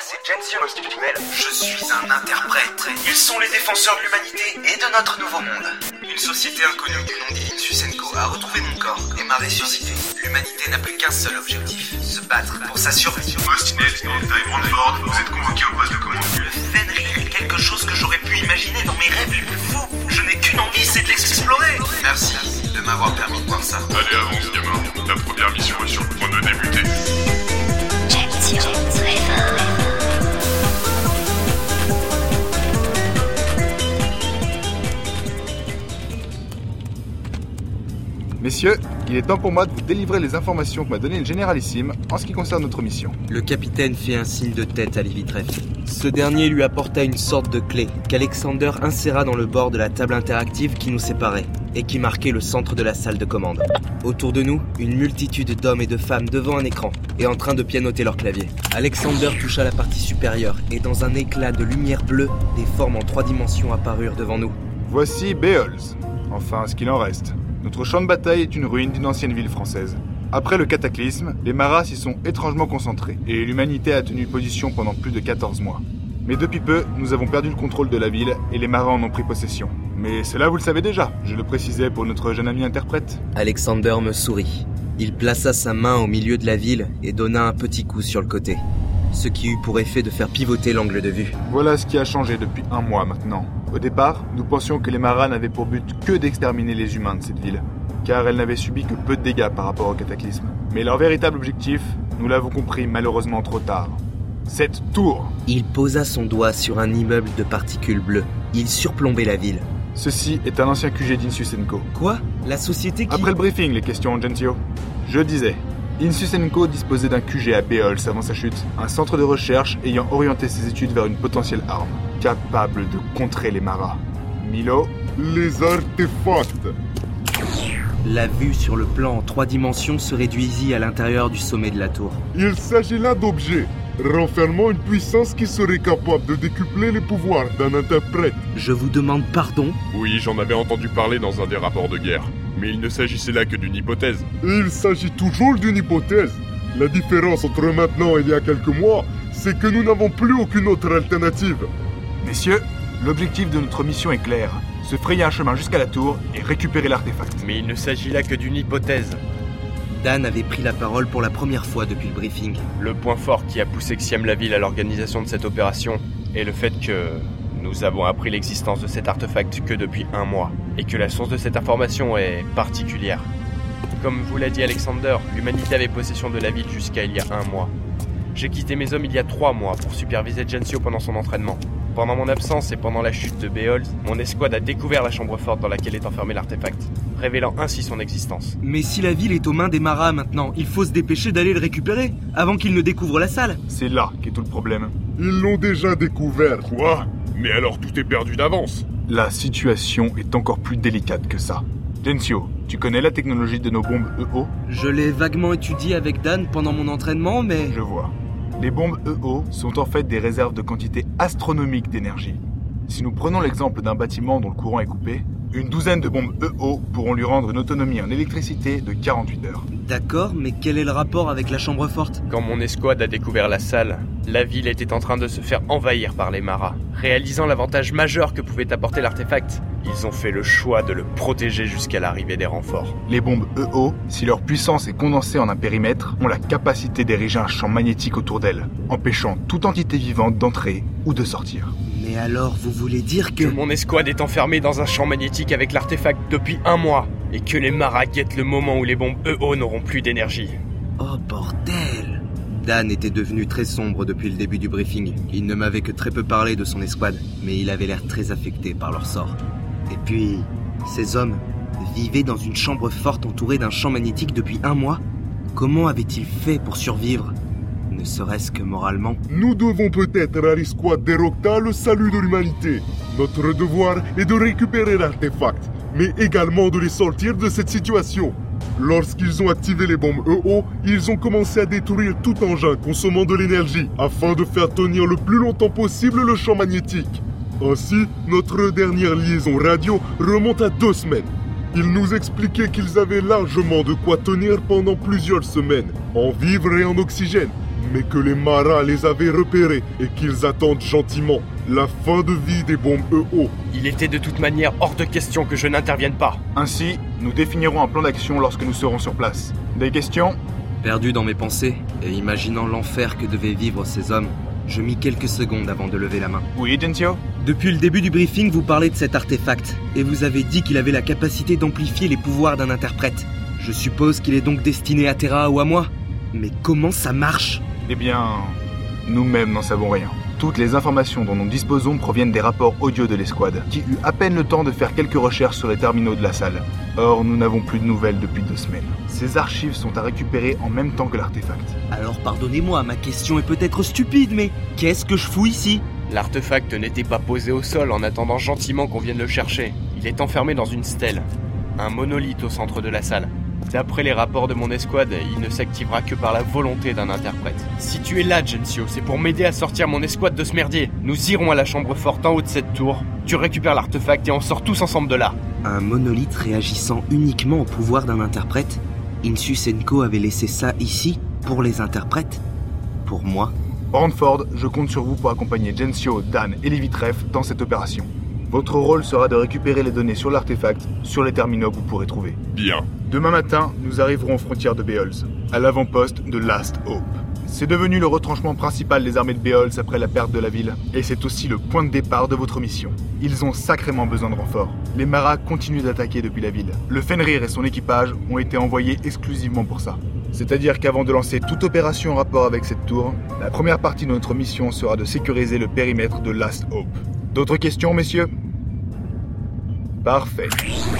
c'est. Je suis un interprète. Ils sont les défenseurs de l'humanité et de notre nouveau monde. Une société inconnue du nom d'Insusenko a retrouvé mon corps et m'a ressuscité. L'humanité n'a plus qu'un seul objectif, se battre pour sa survie. Brandford, vous êtes convoqué au poste de commande. Le Fenrir est quelque chose que j'aurais pu imaginer dans mes rêves les plus fous. Je n'ai qu'une envie, c'est de l'explorer. Merci de m'avoir permis de voir ça. Allez, avance, gamin. Ta première mission est sur le point de débuter. Messieurs, il est temps pour moi de vous délivrer les informations que m'a donné le généralissime en ce qui concerne notre mission. Le capitaine fit un signe de tête à Lévitref. Ce dernier lui apporta une sorte de clé qu'Alexander inséra dans le bord de la table interactive qui nous séparait et qui marquait le centre de la salle de commande. Autour de nous, une multitude d'hommes et de femmes devant un écran et en train de pianoter leur clavier. Alexander toucha la partie supérieure et dans un éclat de lumière bleue, des formes en trois dimensions apparurent devant nous. Voici Beols. Enfin, ce qu'il en reste. Notre champ de bataille est une ruine d'une ancienne ville française. Après le cataclysme, les maras s'y sont étrangement concentrés, et l'humanité a tenu position pendant plus de 14 mois. Mais depuis peu, nous avons perdu le contrôle de la ville, et les maras en ont pris possession. Mais cela vous le savez déjà, je le précisais pour notre jeune ami interprète. Alexander me sourit. Il plaça sa main au milieu de la ville et donna un petit coup sur le côté. Ce qui eut pour effet de faire pivoter l'angle de vue. Voilà ce qui a changé depuis un mois maintenant. Au départ, nous pensions que les maras n'avaient pour but que d'exterminer les humains de cette ville, car elle n'avait subi que peu de dégâts par rapport au cataclysme. Mais leur véritable objectif, nous l'avons compris malheureusement trop tard. Cette tour Il posa son doigt sur un immeuble de particules bleues. Il surplombait la ville. Ceci est un ancien QG d'Insusenko. Quoi? La société qui... Après le briefing, les questions, Gentio. Je disais, Insusenko disposait d'un QG à Beols avant sa chute, un centre de recherche ayant orienté ses études vers une potentielle arme, capable de contrer les maras. Milo Les artefacts La vue sur le plan en trois dimensions se réduisit à l'intérieur du sommet de la tour. Il s'agit là d'objets, renfermant une puissance qui serait capable de décupler les pouvoirs d'un interprète. Je vous demande pardon? Oui, j'en avais entendu parler dans un des rapports de guerre. Mais il ne s'agissait là que d'une hypothèse. Il s'agit toujours d'une hypothèse. La différence entre maintenant et il y a quelques mois, c'est que nous n'avons plus aucune autre alternative. Messieurs, l'objectif de notre mission est clair. Se frayer un chemin jusqu'à la tour et récupérer l'artefact. Mais il ne s'agit là que d'une hypothèse. Dan avait pris la parole pour la première fois depuis le briefing. Le point fort qui a poussé Xiam la ville à l'organisation de cette opération est le fait que nous avons appris l'existence de cet artefact que depuis un mois, et que la source de cette information est particulière. Comme vous l'a dit Alexander, l'humanité avait possession de la ville jusqu'à il y a un mois. J'ai quitté mes hommes il y a trois mois pour superviser Gensio pendant son entraînement. Pendant mon absence et pendant la chute de Beholz, mon escouade a découvert la chambre forte dans laquelle est enfermé l'artefact, révélant ainsi son existence. Mais si la ville est aux mains des maras maintenant, il faut se dépêcher d'aller le récupérer, avant qu'ils ne découvrent la salle. C'est là qu'est tout le problème. Ils l'ont déjà découvert. Quoi Mais alors tout est perdu d'avance. La situation est encore plus délicate que ça. Gensio, tu connais la technologie de nos bombes EO Je l'ai vaguement étudié avec Dan pendant mon entraînement, mais... Je vois. Les bombes EO sont en fait des réserves de quantité astronomique d'énergie. Si nous prenons l'exemple d'un bâtiment dont le courant est coupé, une douzaine de bombes EO pourront lui rendre une autonomie en électricité de 48 heures. D'accord, mais quel est le rapport avec la chambre forte? Quand mon escouade a découvert la salle, la ville était en train de se faire envahir par les maras. Réalisant l'avantage majeur que pouvait apporter l'artefact, ils ont fait le choix de le protéger jusqu'à l'arrivée des renforts. Les bombes EO, si leur puissance est condensée en un périmètre, ont la capacité d'ériger un champ magnétique autour d'elles, empêchant toute entité vivante d'entrer ou de sortir. Mais alors, vous voulez dire que... Que mon escouade est enfermée dans un champ magnétique avec l'artefact depuis un mois, et que les maras guettent le moment où les bombes EO n'auront plus d'énergie. Oh bordel Dan était devenu très sombre depuis le début du briefing. Il ne m'avait que très peu parlé de son escouade, mais il avait l'air très affecté par leur sort. Et puis, ces hommes vivaient dans une chambre forte entourée d'un champ magnétique depuis un mois? Comment avaient-ils fait pour survivre? Ne serait-ce que moralement Nous devons peut-être à l'escouade d'Erocta le salut de l'humanité. Notre devoir est de récupérer l'artefact, mais également de les sortir de cette situation. Lorsqu'ils ont activé les bombes EO, ils ont commencé à détruire tout engin consommant de l'énergie afin de faire tenir le plus longtemps possible le champ magnétique. Ainsi, notre dernière liaison radio remonte à deux semaines. Ils nous expliquaient qu'ils avaient largement de quoi tenir pendant plusieurs semaines, en vivres et en oxygène. Mais que les Maras les avaient repérés et qu'ils attendent gentiment la fin de vie des bombes EO. Il était de toute manière hors de question que je n'intervienne pas. Ainsi, nous définirons un plan d'action lorsque nous serons sur place. Des questions? Perdu dans mes pensées et imaginant l'enfer que devaient vivre ces hommes, je mis quelques secondes avant de lever la main. Oui, Gensio Depuis le début du briefing, vous parlez de cet artefact, et vous avez dit qu'il avait la capacité d'amplifier les pouvoirs d'un interprète. Je suppose qu'il est donc destiné à Terra ou à moi Mais comment ça marche? Eh bien, nous-mêmes n'en savons rien. Toutes les informations dont nous disposons proviennent des rapports audio de l'escouade, qui eut à peine le temps de faire quelques recherches sur les terminaux de la salle. Or, nous n'avons plus de nouvelles depuis deux semaines. Ces archives sont à récupérer en même temps que l'artefact. Alors pardonnez-moi, ma question est peut-être stupide, mais qu'est-ce que je fous ici? L'artefact n'était pas posé au sol en attendant gentiment qu'on vienne le chercher. Il est enfermé dans une stèle. Un monolithe au centre de la salle. D'après les rapports de mon escouade, il ne s'activera que par la volonté d'un interprète. Si tu es là, Gensio, c'est pour m'aider à sortir mon escouade de ce merdier. Nous irons à la chambre forte en haut de cette tour. Tu récupères l'artefact et on sort tous ensemble de là. Un monolithe réagissant uniquement au pouvoir d'un interprète? Insusenko avait laissé ça ici pour les interprètes? Pour moi? Brandford, je compte sur vous pour accompagner Gensio, Dan et Levitref dans cette opération. Votre rôle sera de récupérer les données sur l'artefact, sur les terminaux que vous pourrez trouver. Bien. Demain matin, nous arriverons aux frontières de Beols, à l'avant-poste de Last Hope. C'est devenu le retranchement principal des armées de Beols après la perte de la ville, et c'est aussi le point de départ de votre mission. Ils ont sacrément besoin de renforts. Les Maras continuent d'attaquer depuis la ville. Le Fenrir et son équipage ont été envoyés exclusivement pour ça. C'est-à-dire qu'avant de lancer toute opération en rapport avec cette tour, la première partie de notre mission sera de sécuriser le périmètre de Last Hope. D'autres questions, messieurs? Parfait.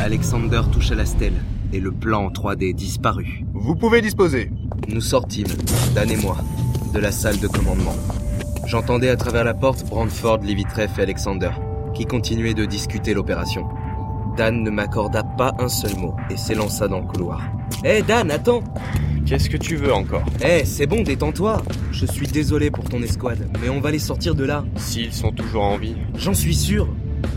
Alexander touche à la stèle, et le plan en 3D disparut. Vous pouvez disposer. Nous sortîmes, Dan et moi, de la salle de commandement. J'entendais à travers la porte Brandford, Levitref et Alexander, qui continuaient de discuter l'opération. Dan ne m'accorda pas un seul mot et s'élança dans le couloir. Hé Dan, attends Qu'est-ce que tu veux encore? Hé, c'est bon, détends-toi Je suis désolé pour ton escouade, mais on va les sortir de là. S'ils sont toujours en vie. J'en suis sûr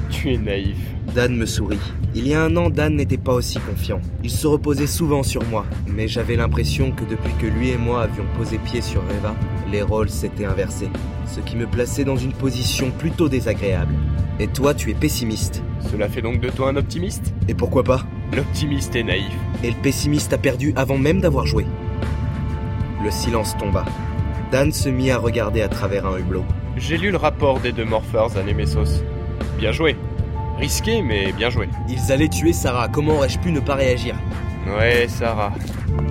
Tu es naïf. Dan me sourit. Il y a un an, Dan n'était pas aussi confiant. Il se reposait souvent sur moi, mais j'avais l'impression que depuis que lui et moi avions posé pied sur Reva, les rôles s'étaient inversés, ce qui me plaçait dans une position plutôt désagréable. Et toi, tu es pessimiste. Cela fait donc de toi un optimiste? Et pourquoi pas? L'optimiste est naïf. Et le pessimiste a perdu avant même d'avoir joué. Le silence tomba. Dan se mit à regarder à travers un hublot. J'ai lu le rapport des deux morphers à Nemesos. Bien joué. Risqué, mais bien joué. Ils allaient tuer Sarah, comment aurais-je pu ne pas réagir? Ouais, Sarah.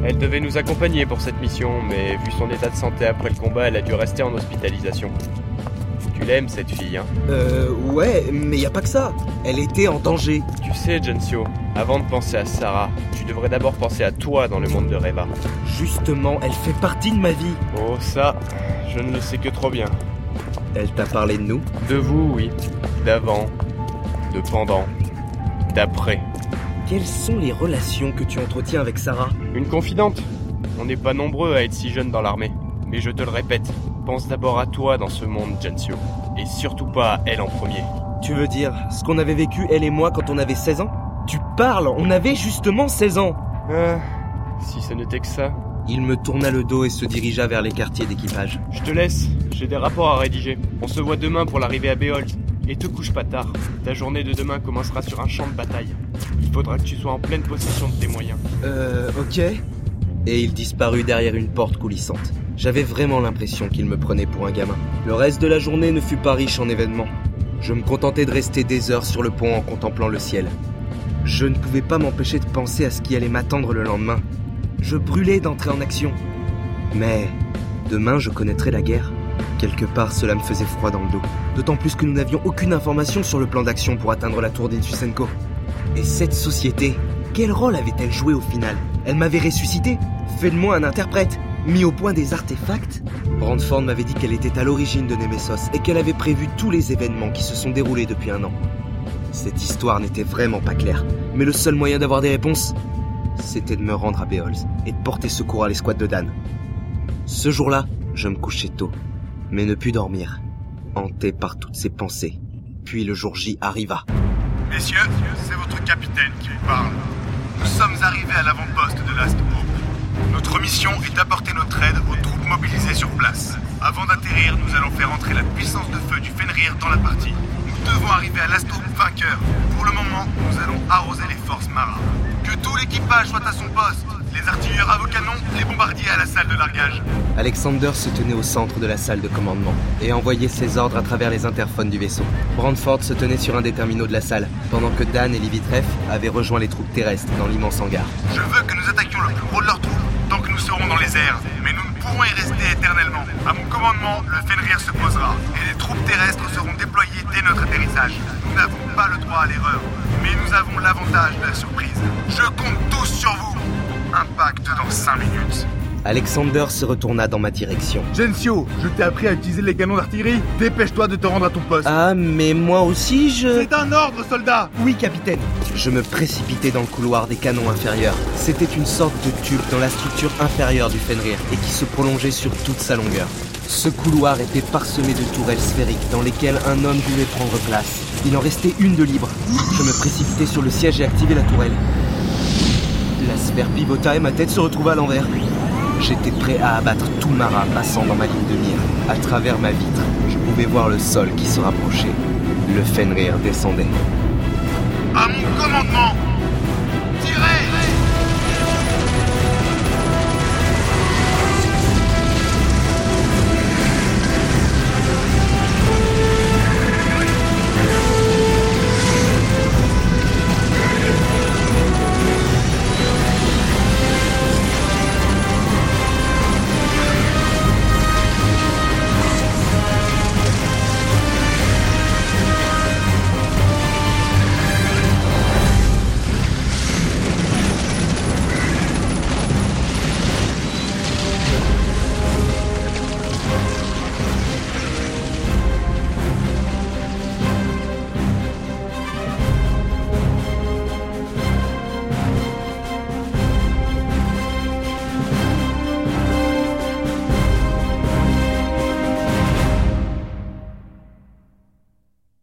Elle devait nous accompagner pour cette mission, mais vu son état de santé après le combat, elle a dû rester en hospitalisation. Tu l'aimes, cette fille, hein? Euh, ouais, mais y a pas que ça. Elle était en danger. Tu sais, Gensio, avant de penser à Sarah, tu devrais d'abord penser à toi dans le monde de Reva. Justement, elle fait partie de ma vie. Oh, ça, je ne le sais que trop bien. Elle t'a parlé de nous? De vous, oui. D'avant, de pendant, d'après. Quelles sont les relations que tu entretiens avec Sarah Une confidente On n'est pas nombreux à être si jeunes dans l'armée. Mais je te le répète, pense d'abord à toi dans ce monde, Gensio. Et surtout pas à elle en premier. Tu veux dire ce qu'on avait vécu, elle et moi, quand on avait 16 ans Tu parles On avait justement 16 ans Ah, si ce n'était que ça. Il me tourna le dos et se dirigea vers les quartiers d'équipage. Je te laisse, j'ai des rapports à rédiger. On se voit demain pour l'arrivée à Béhold. Et te couche pas tard. Ta journée de demain commencera sur un champ de bataille. Il faudra que tu sois en pleine possession de tes moyens. Euh, ok. Et il disparut derrière une porte coulissante. J'avais vraiment l'impression qu'il me prenait pour un gamin. Le reste de la journée ne fut pas riche en événements. Je me contentais de rester des heures sur le pont en contemplant le ciel. Je ne pouvais pas m'empêcher de penser à ce qui allait m'attendre le lendemain. Je brûlais d'entrer en action. Mais demain, je connaîtrai la guerre. Quelque part, cela me faisait froid dans le dos. D'autant plus que nous n'avions aucune information sur le plan d'action pour atteindre la tour d'Insusenko. Et cette société, quel rôle avait-elle joué au final? Elle m'avait ressuscité, fait de moi un interprète, mis au point des artefacts? Brandford m'avait dit qu'elle était à l'origine de Nemesos et qu'elle avait prévu tous les événements qui se sont déroulés depuis un an. Cette histoire n'était vraiment pas claire, mais le seul moyen d'avoir des réponses, c'était de me rendre à Beols et de porter secours à l'escouade de Dan. Ce jour-là, je me couchais tôt, mais ne pus dormir, hanté par toutes ces pensées. Puis le jour J arriva. Messieurs, c'est votre capitaine qui vous parle. Nous sommes arrivés à l'avant-poste de Last Hope. Notre mission est d'apporter notre aide aux troupes mobilisés sur place. Avant d'atterrir, nous allons faire entrer la puissance de feu du Fenrir dans la partie. Nous devons arriver à l'assaut vainqueur. Pour le moment, nous allons arroser les forces Mara. Que tout l'équipage soit à son poste. Les artilleurs à vos canons, les bombardiers à la salle de largage. Alexander se tenait au centre de la salle de commandement et envoyait ses ordres à travers les interphones du vaisseau. Brandford se tenait sur un des terminaux de la salle, pendant que Dan et Livitref avaient rejoint les troupes terrestres dans l'immense hangar. Je veux que nous attaquions le plus gros de leurs troupes tant que nous serons dans les airs. Mais nous ne pourrons y rester éternellement. À mon commandement, le Fenrir se posera et les troupes terrestres seront déployées dès notre atterrissage. Nous n'avons pas le droit à l'erreur, mais nous avons l'avantage de la surprise. Je compte tous sur vous. Impact dans 5 minutes. Alexander se retourna dans ma direction. Gensio, je t'ai appris à utiliser les canons d'artillerie. Dépêche-toi de te rendre à ton poste. Ah, mais moi aussi je... C'est un ordre, soldat Oui, capitaine. Je me précipitai dans le couloir des canons inférieurs. C'était une sorte de tube dans la structure inférieure du Fenrir et qui se prolongeait sur toute sa longueur. Ce couloir était parsemé de tourelles sphériques dans lesquelles un homme pouvait prendre place. Il en restait une de libre. Je me précipitai sur le siège et activai la tourelle. Pivota et ma tête se retrouva à l'envers. J'étais prêt à abattre tout marin passant dans ma ligne de mire. À travers ma vitre, je pouvais voir le sol qui se rapprochait. Le Fenrir descendait. À mon commandement,